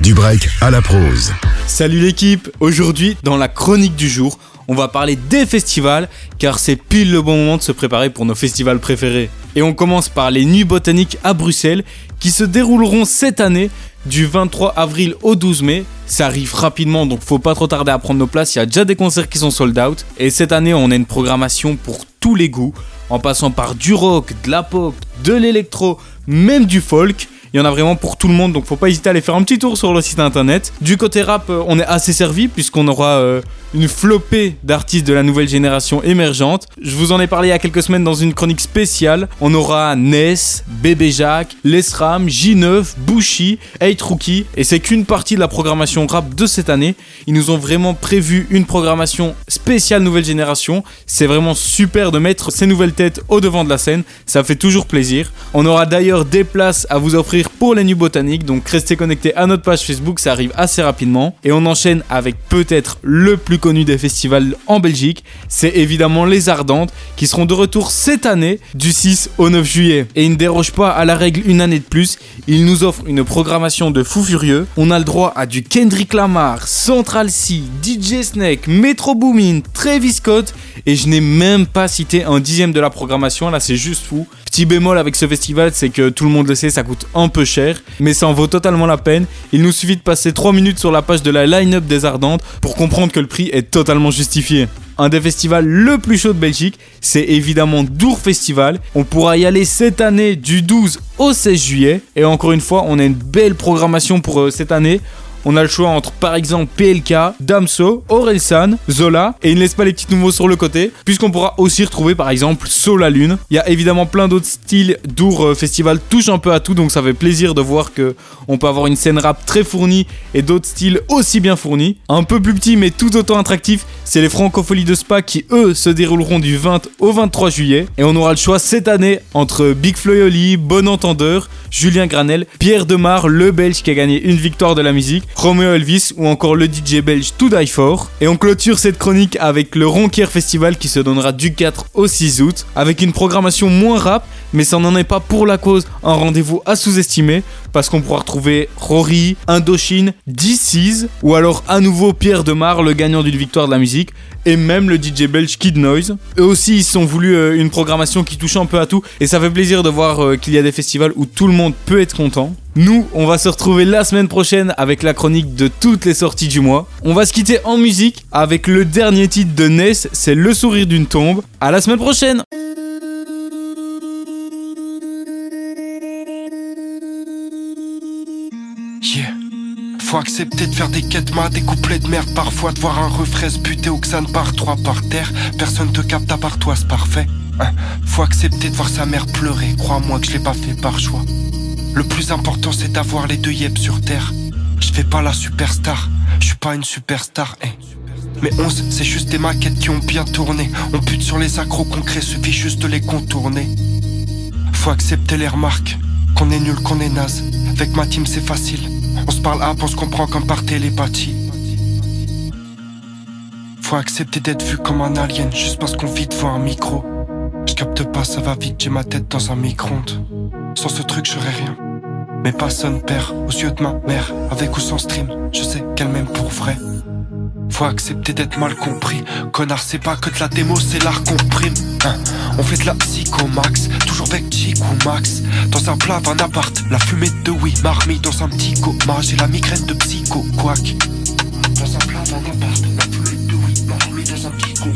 Du break à la prose. Salut l'équipe Aujourd'hui, dans la chronique du jour, on va parler des festivals, car c'est pile le bon moment de se préparer pour nos festivals préférés. Et on commence par les Nuits Botaniques à Bruxelles, qui se dérouleront cette année du 23 avril au 12 mai. Ça arrive rapidement, donc faut pas trop tarder à prendre nos places. Il y a déjà des concerts qui sont sold out. Et cette année, on a une programmation pour tous les goûts, en passant par du rock, de la pop, de l'électro, même du folk. Il y en a vraiment pour tout le monde, donc faut pas hésiter à aller faire un petit tour sur le site internet. Du côté rap, euh, on est assez servi puisqu'on aura euh, une flopée d'artistes de la nouvelle génération émergente. Je vous en ai parlé il y a quelques semaines dans une chronique spéciale. On aura Ness, Bébé Jacques, Lesram, J9, Bushi, 8 Rookie. Et c'est qu'une partie de la programmation rap de cette année. Ils nous ont vraiment prévu une programmation spéciale nouvelle génération. C'est vraiment super de mettre ces nouvelles têtes au devant de la scène. Ça fait toujours plaisir. On aura d'ailleurs des places à vous offrir pour les Nuits Botaniques. Donc restez connectés à notre page Facebook, ça arrive assez rapidement. Et on enchaîne avec peut-être le plus connu des festivals en Belgique. C'est évidemment Les Ardentes qui seront de retour cette année du 6 au 9 juillet. Et ils ne dérogent pas à la règle une année de plus. Ils nous offrent une programmation de fou furieux. On a le droit à du Kendrick Lamar, Central C, DJ Snake, Metro Boomin, Travis Scott. Et je n'ai même pas cité un dixième de la programmation. Là, c'est juste fou. Petit bémol avec ce festival, c'est que tout le monde le sait, ça coûte un peu cher, mais ça en vaut totalement la peine. Il nous suffit de passer 3 minutes sur la page de la line-up des Ardentes pour comprendre que le prix est totalement justifié. Un des festivals le plus chaud de Belgique, c'est évidemment Dour Festival. On pourra y aller cette année du 12 au 16 juillet. Et encore une fois, on a une belle programmation pour euh, cette année. On a le choix entre par exemple PLK, Damso, Orelsan, Zola et il ne laisse pas les petits nouveaux sur le côté puisqu'on pourra aussi retrouver par exemple Soul la Lune. Il y a évidemment plein d'autres styles. Dour euh, Festival touche un peu à tout donc ça fait plaisir de voir que on peut avoir une scène rap très fournie et d'autres styles aussi bien fournis. Un peu plus petit mais tout autant attractif, c'est les Francopholies de Spa qui eux se dérouleront du 20 au 23 juillet et on aura le choix cette année entre Big Floyoli, Bon Entendeur, Julien Granel, Pierre Demar, le Belge qui a gagné une victoire de la musique, Romeo Elvis ou encore le DJ belge To Die For. Et on clôture cette chronique avec le Ronquier Festival qui se donnera du 4 au 6 août avec une programmation moins rap mais ça n'en est pas pour la cause un rendez-vous à sous-estimer parce qu'on pourra retrouver Rory, Indochine, DC's ou alors à nouveau Pierre Demar, le gagnant d'une victoire de la musique et même le DJ belge Kid Noise. Eux aussi, ils sont voulu euh, une programmation qui touche un peu à tout et ça fait plaisir de voir euh, qu'il y a des festivals où tout le monde peut être content. Nous, on va se retrouver la semaine prochaine avec la chronique de toutes les sorties du mois. On va se quitter en musique avec le dernier titre de Ness, c'est Le sourire d'une tombe. À la semaine prochaine. Faut accepter de faire des quêtes mat, des couplets de merde parfois, de voir un refrain se buter ou que ne trois par terre. Personne te capte à part toi, c'est parfait. Hein. Faut accepter de voir sa mère pleurer, crois-moi que je l'ai pas fait par choix. Le plus important c'est d'avoir les deux yep sur terre. Je fais pas la superstar, je suis pas une superstar, eh. Mais 11, c'est juste des maquettes qui ont bien tourné. On bute sur les accros concrets, suffit juste de les contourner. Faut accepter les remarques, qu'on est nul, qu'on est naze. Avec ma team, c'est facile. On se parle à, on se comprend comme par télépathie. Faut accepter d'être vu comme un alien juste parce qu'on vit devant un micro. Capte pas, ça va vite, j'ai ma tête dans un micro-ondes. Sans ce truc, j'aurais rien. Mais personne perd aux yeux de ma mère, avec ou sans stream. Je sais qu'elle m'aime pour vrai. Faut accepter d'être mal compris. Connard, c'est pas que de la démo, c'est l'art comprime. Hein. On fait de la psycho max, toujours avec Chic ou Max. Dans un plat, un appart, la fumée de oui, marmite dans un petit coma. J'ai la migraine de psycho, quack. Dans un plat, un appart, la fumée de oui, marmite dans un petit coma.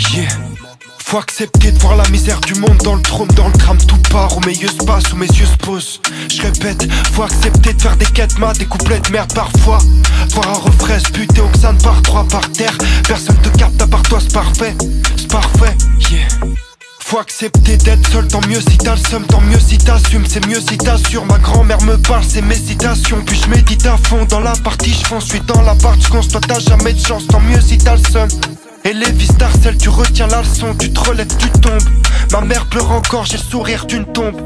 Faut accepter de voir la misère du monde dans le trône, dans le tram, tout part, où mes yeux se passent, où mes yeux se posent. Je répète, faut accepter de faire des quêtes mat, des couplets de merde parfois. Voir un refrain se buter xan par trois par terre. Personne te capte à part toi, c'est parfait, c'est parfait. Faut accepter d'être seul, tant mieux si t'as le seum, tant mieux si t'assumes, c'est mieux si t'assures. Ma grand-mère me parle, c'est mes citations. Puis je médite à fond dans la partie, je fonce, suis dans la part, je toi t'as jamais de chance, tant mieux si t'as le seum. Et les vis celle tu retiens la tu te tu tombes. Ma mère pleure encore, j'ai le sourire d'une tombe.